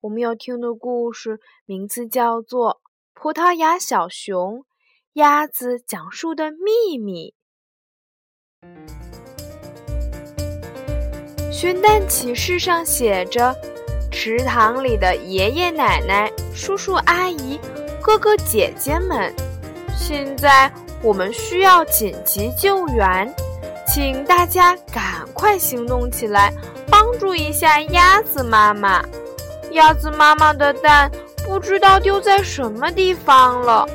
我们要听的故事名字叫做《葡萄牙小熊》。鸭子讲述的秘密。寻蛋启事上写着：池塘里的爷爷奶奶、叔叔阿姨、哥哥姐姐们，现在我们需要紧急救援，请大家赶快行动起来，帮助一下鸭子妈妈。鸭子妈妈的蛋不知道丢在什么地方了。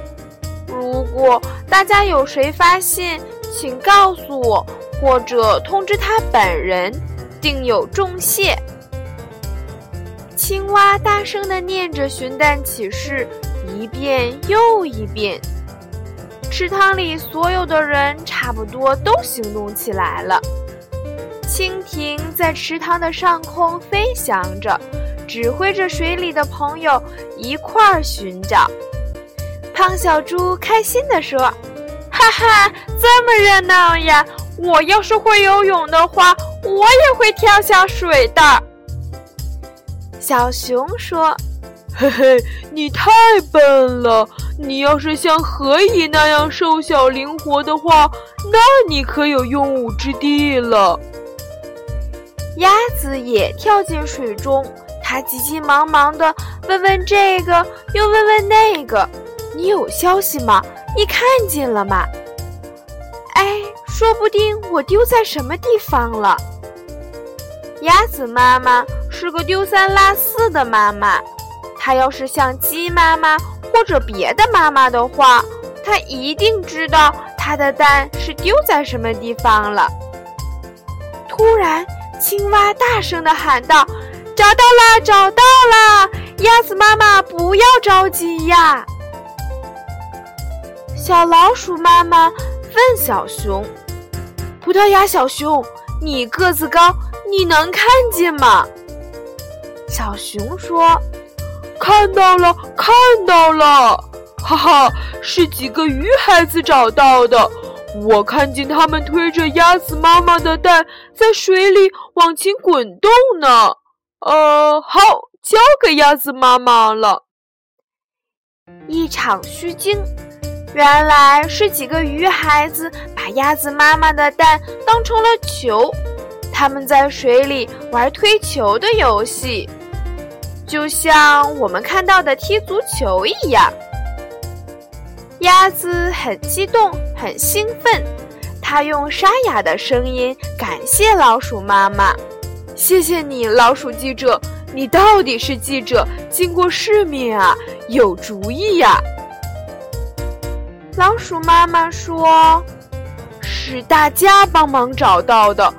如果大家有谁发现，请告诉我，或者通知他本人，定有重谢。青蛙大声地念着寻蛋启事，一遍又一遍。池塘里所有的人差不多都行动起来了。蜻蜓在池塘的上空飞翔着，指挥着水里的朋友一块儿寻找。胖小猪开心地说：“哈哈，这么热闹呀！我要是会游泳的话，我也会跳下水的。”小熊说：“嘿嘿，你太笨了！你要是像河蚁那样瘦小灵活的话，那你可有用武之地了。”鸭子也跳进水中，它急急忙忙地问问这个，又问问那个。你有消息吗？你看见了吗？哎，说不定我丢在什么地方了。鸭子妈妈是个丢三落四的妈妈，她要是像鸡妈妈或者别的妈妈的话，她一定知道她的蛋是丢在什么地方了。突然，青蛙大声地喊道：“找到了，找到了！鸭子妈妈，不要着急呀！”小老鼠妈妈问小熊：“葡萄牙小熊，你个子高，你能看见吗？”小熊说：“看到了，看到了，哈哈，是几个鱼孩子找到的。我看见他们推着鸭子妈妈的蛋在水里往前滚动呢。呃，好，交给鸭子妈妈了。”一场虚惊。原来是几个鱼孩子把鸭子妈妈的蛋当成了球，他们在水里玩推球的游戏，就像我们看到的踢足球一样。鸭子很激动，很兴奋，它用沙哑的声音感谢老鼠妈妈：“谢谢你，老鼠记者，你到底是记者，见过世面啊，有主意呀。”老鼠妈妈说：“是大家帮忙找到的，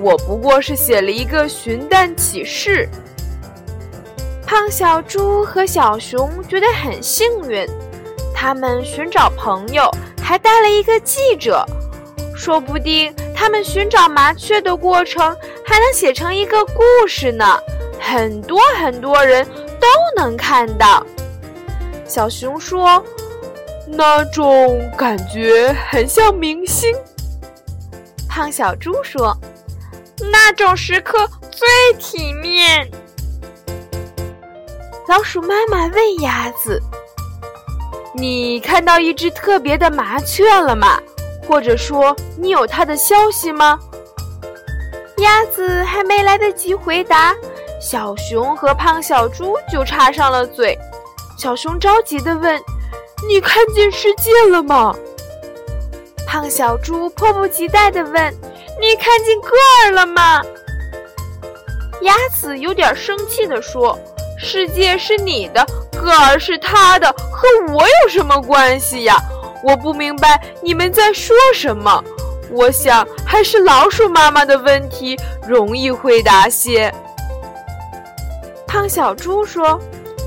我不过是写了一个寻蛋启事。”胖小猪和小熊觉得很幸运，他们寻找朋友，还带了一个记者，说不定他们寻找麻雀的过程还能写成一个故事呢，很多很多人都能看到。小熊说。那种感觉很像明星。胖小猪说：“那种时刻最体面。”老鼠妈妈问鸭子：“你看到一只特别的麻雀了吗？或者说，你有他的消息吗？”鸭子还没来得及回答，小熊和胖小猪就插上了嘴。小熊着急地问。你看见世界了吗？胖小猪迫不及待地问：“你看见个儿了吗？”鸭子有点生气地说：“世界是你的，个儿是他的，和我有什么关系呀？我不明白你们在说什么。我想还是老鼠妈妈的问题容易回答些。”胖小猪说：“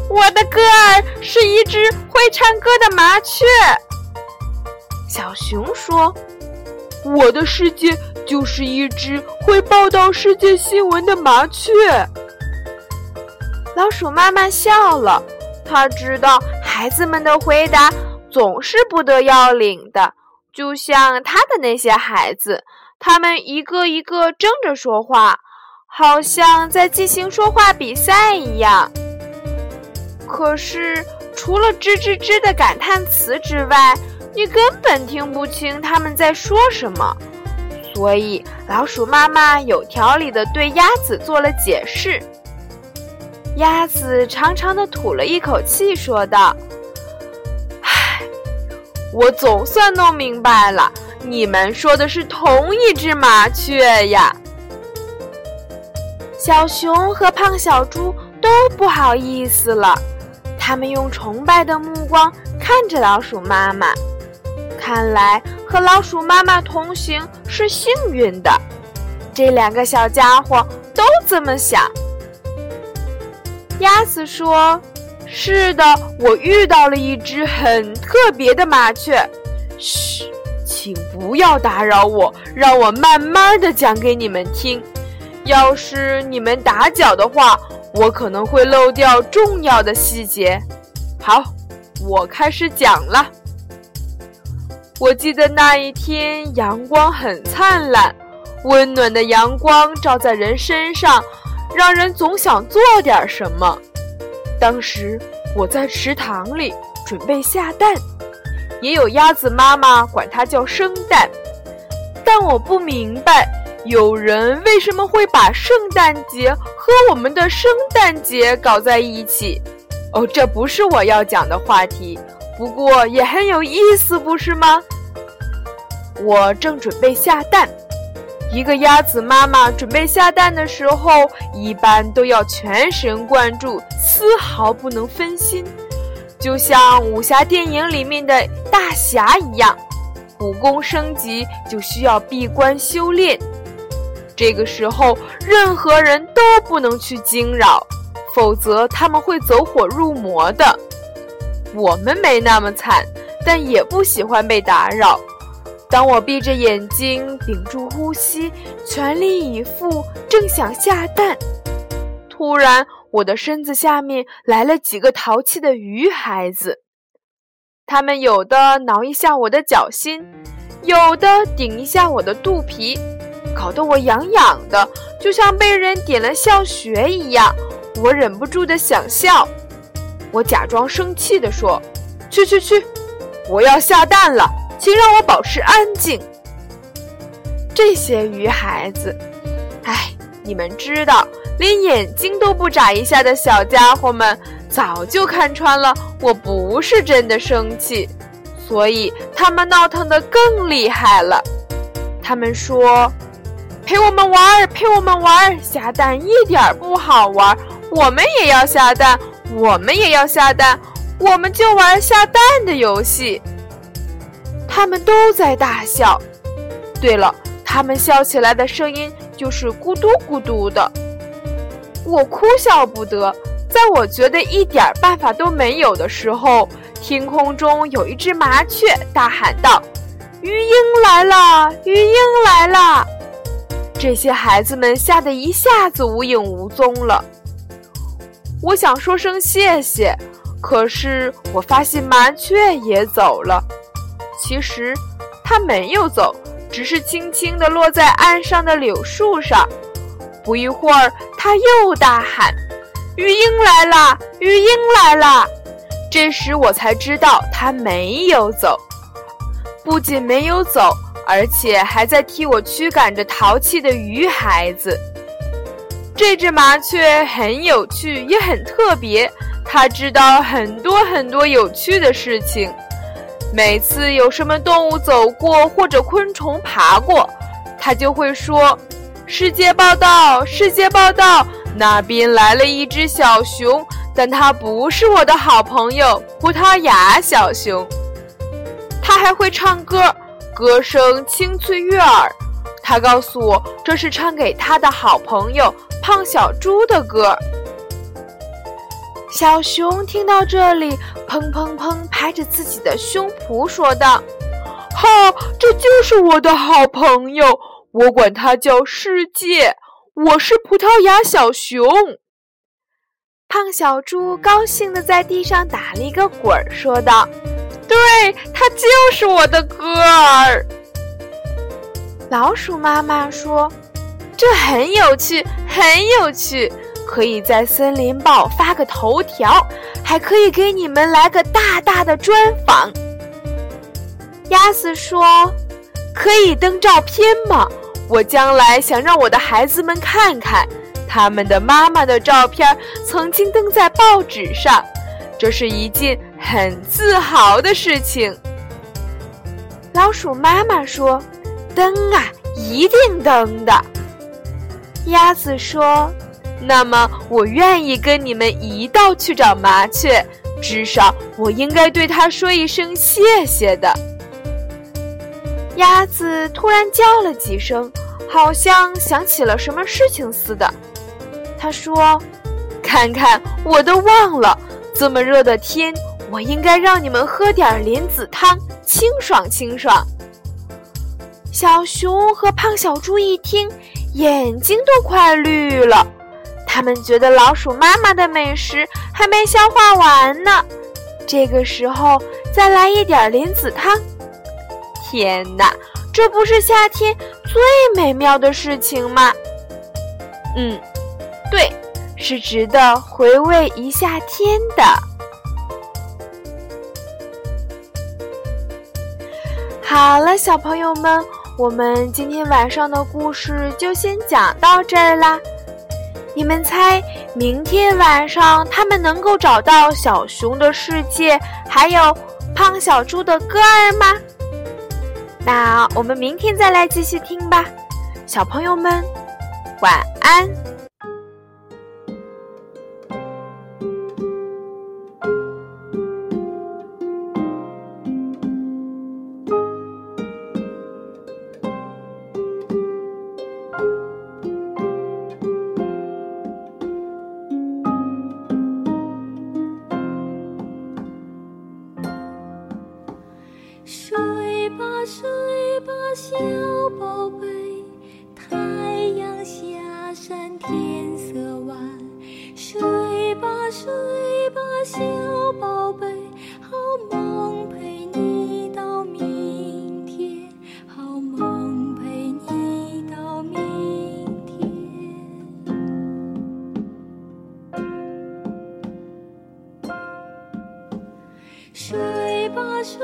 我的歌儿是一只会唱歌的麻雀。”小熊说：“我的世界就是一只会报道世界新闻的麻雀。”老鼠妈妈笑了，她知道孩子们的回答总是不得要领的，就像他的那些孩子，他们一个一个争着说话，好像在进行说话比赛一样。可是，除了吱吱吱的感叹词之外，你根本听不清他们在说什么。所以，老鼠妈妈有条理地对鸭子做了解释。鸭子长长的吐了一口气，说道：“，我总算弄明白了，你们说的是同一只麻雀呀。”小熊和胖小猪都不好意思了，他们用崇拜的目光看着老鼠妈妈。看来和老鼠妈妈同行是幸运的，这两个小家伙都这么想。鸭子说：“是的，我遇到了一只很特别的麻雀。嘘，请不要打扰我，让我慢慢的讲给你们听。要是你们打搅的话，我可能会漏掉重要的细节。好，我开始讲了。我记得那一天阳光很灿烂，温暖的阳光照在人身上。”让人总想做点什么。当时我在池塘里准备下蛋，也有鸭子妈妈管它叫生蛋。但我不明白，有人为什么会把圣诞节和我们的圣诞节搞在一起。哦，这不是我要讲的话题，不过也很有意思，不是吗？我正准备下蛋。一个鸭子妈妈准备下蛋的时候，一般都要全神贯注，丝毫不能分心，就像武侠电影里面的大侠一样，武功升级就需要闭关修炼。这个时候，任何人都不能去惊扰，否则他们会走火入魔的。我们没那么惨，但也不喜欢被打扰。当我闭着眼睛，屏住呼吸，全力以赴，正想下蛋，突然，我的身子下面来了几个淘气的鱼孩子。他们有的挠一下我的脚心，有的顶一下我的肚皮，搞得我痒痒的，就像被人点了笑穴一样。我忍不住的想笑。我假装生气地说：“去去去，我要下蛋了。”请让我保持安静。这些鱼孩子，哎，你们知道，连眼睛都不眨一下的小家伙们，早就看穿了我不是真的生气，所以他们闹腾的更厉害了。他们说：“陪我们玩，陪我们玩，下蛋一点不好玩，我们也要下蛋，我们也要下蛋，我们就玩下蛋的游戏。”他们都在大笑。对了，他们笑起来的声音就是咕嘟咕嘟的。我哭笑不得。在我觉得一点办法都没有的时候，天空中有一只麻雀大喊道：“鱼鹰来了，鱼鹰来了！”这些孩子们吓得一下子无影无踪了。我想说声谢谢，可是我发现麻雀也走了。其实，它没有走，只是轻轻地落在岸上的柳树上。不一会儿，它又大喊：“鱼鹰来啦，鱼鹰来啦！”这时我才知道它没有走，不仅没有走，而且还在替我驱赶着淘气的鱼孩子。这只麻雀很有趣，也很特别，它知道很多很多有趣的事情。每次有什么动物走过或者昆虫爬过，它就会说：“世界报道，世界报道，那边来了一只小熊，但它不是我的好朋友——葡萄牙小熊。”它还会唱歌，歌声清脆悦耳。它告诉我，这是唱给它的好朋友胖小猪的歌。小熊听到这里，砰砰砰拍着自己的胸脯说道：“哈，这就是我的好朋友，我管他叫世界。我是葡萄牙小熊。”胖小猪高兴地在地上打了一个滚儿，说道：“对，他就是我的歌儿。”老鼠妈妈说：“这很有趣，很有趣。”可以在森林报发个头条，还可以给你们来个大大的专访。鸭子说：“可以登照片吗？我将来想让我的孩子们看看他们的妈妈的照片，曾经登在报纸上，这是一件很自豪的事情。”老鼠妈妈说：“登啊，一定登的。”鸭子说。那么，我愿意跟你们一道去找麻雀，至少我应该对它说一声谢谢的。鸭子突然叫了几声，好像想起了什么事情似的。他说：“看看，我都忘了，这么热的天，我应该让你们喝点莲子汤，清爽清爽。”小熊和胖小猪一听，眼睛都快绿了。他们觉得老鼠妈妈的美食还没消化完呢，这个时候再来一点莲子汤，天哪，这不是夏天最美妙的事情吗？嗯，对，是值得回味一夏天的。好了，小朋友们，我们今天晚上的故事就先讲到这儿啦。你们猜，明天晚上他们能够找到小熊的世界，还有胖小猪的歌儿吗？那我们明天再来继续听吧，小朋友们，晚安。宝贝好梦陪你到明天好梦陪你到明天。睡吧睡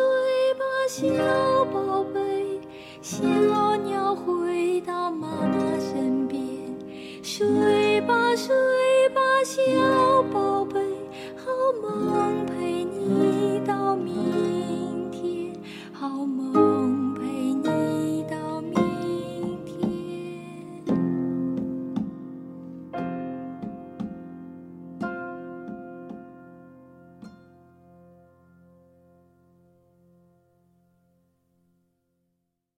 吧小宝贝小鸟回到妈妈身边。睡吧睡吧小梦陪你。